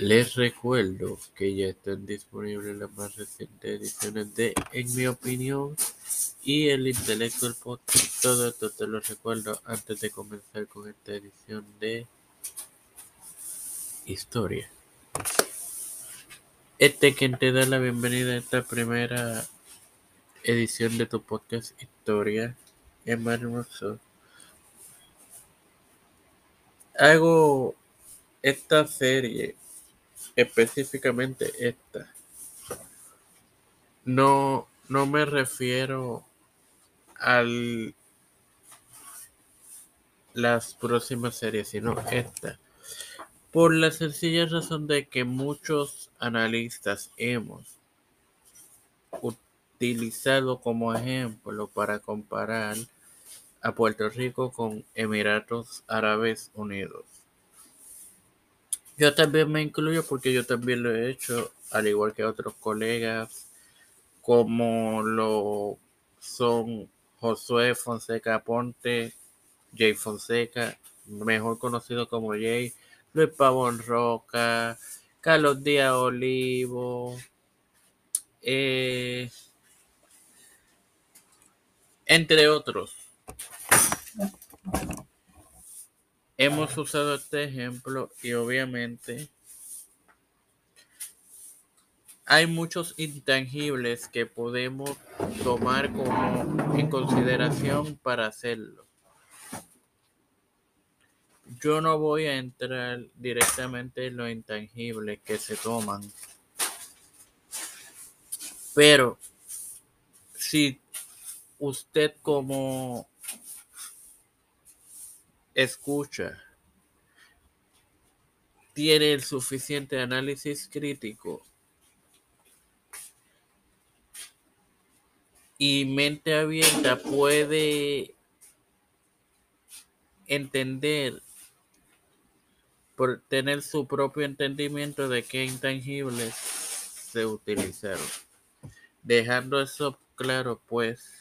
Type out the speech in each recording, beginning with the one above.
Les recuerdo que ya están disponibles las más recientes ediciones de En mi opinión y El Intelectual Podcast. Todo esto te lo recuerdo antes de comenzar con esta edición de Historia. Este quien te da la bienvenida a esta primera edición de tu podcast Historia, Emmanuel Hago esta serie específicamente esta. No, no me refiero a las próximas series, sino esta. Por la sencilla razón de que muchos analistas hemos utilizado como ejemplo para comparar a Puerto Rico con Emiratos Árabes Unidos. Yo también me incluyo porque yo también lo he hecho, al igual que otros colegas, como lo son Josué Fonseca Ponte, Jay Fonseca, mejor conocido como Jay, Luis Pavón Roca, Carlos Díaz Olivo, eh, entre otros. Hemos usado este ejemplo y obviamente hay muchos intangibles que podemos tomar como en consideración para hacerlo. Yo no voy a entrar directamente en los intangibles que se toman. Pero si usted como escucha, tiene el suficiente análisis crítico y mente abierta puede entender por tener su propio entendimiento de qué intangibles se utilizaron. Dejando eso claro, pues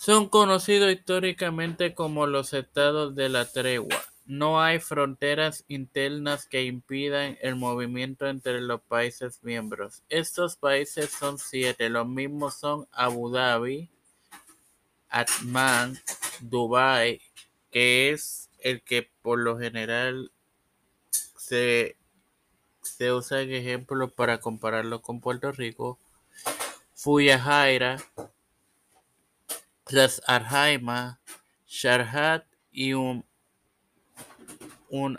Son conocidos históricamente como los estados de la tregua. No hay fronteras internas que impidan el movimiento entre los países miembros. Estos países son siete. Los mismos son Abu Dhabi, Atman, Dubai, que es el que por lo general se, se usa en ejemplo para compararlo con Puerto Rico, Fuyahaira, Ras Arhaima, Sharhat y un, un.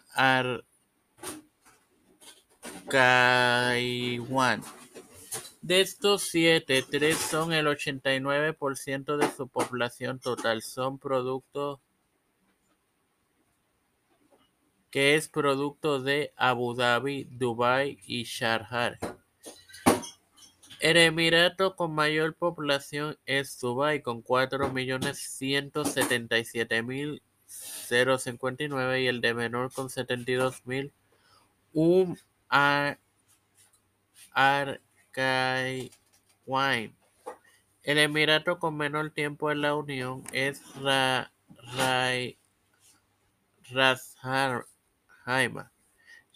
De estos siete, tres son el 89% de su población total. Son productos que es producto de Abu Dhabi, Dubai y Sharjah. El emirato con mayor población es Dubái con cuatro millones ciento setenta y el de menor con setenta y dos mil Um Arkaywine. El emirato con menor tiempo en la Unión es Ra,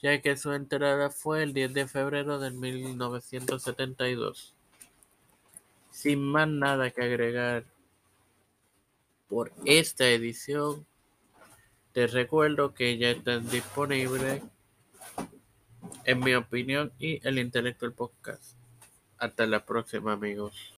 ya que su entrada fue el 10 de febrero de 1972. Sin más nada que agregar por esta edición, te recuerdo que ya están disponibles en mi opinión y el Intelectual Podcast. Hasta la próxima amigos.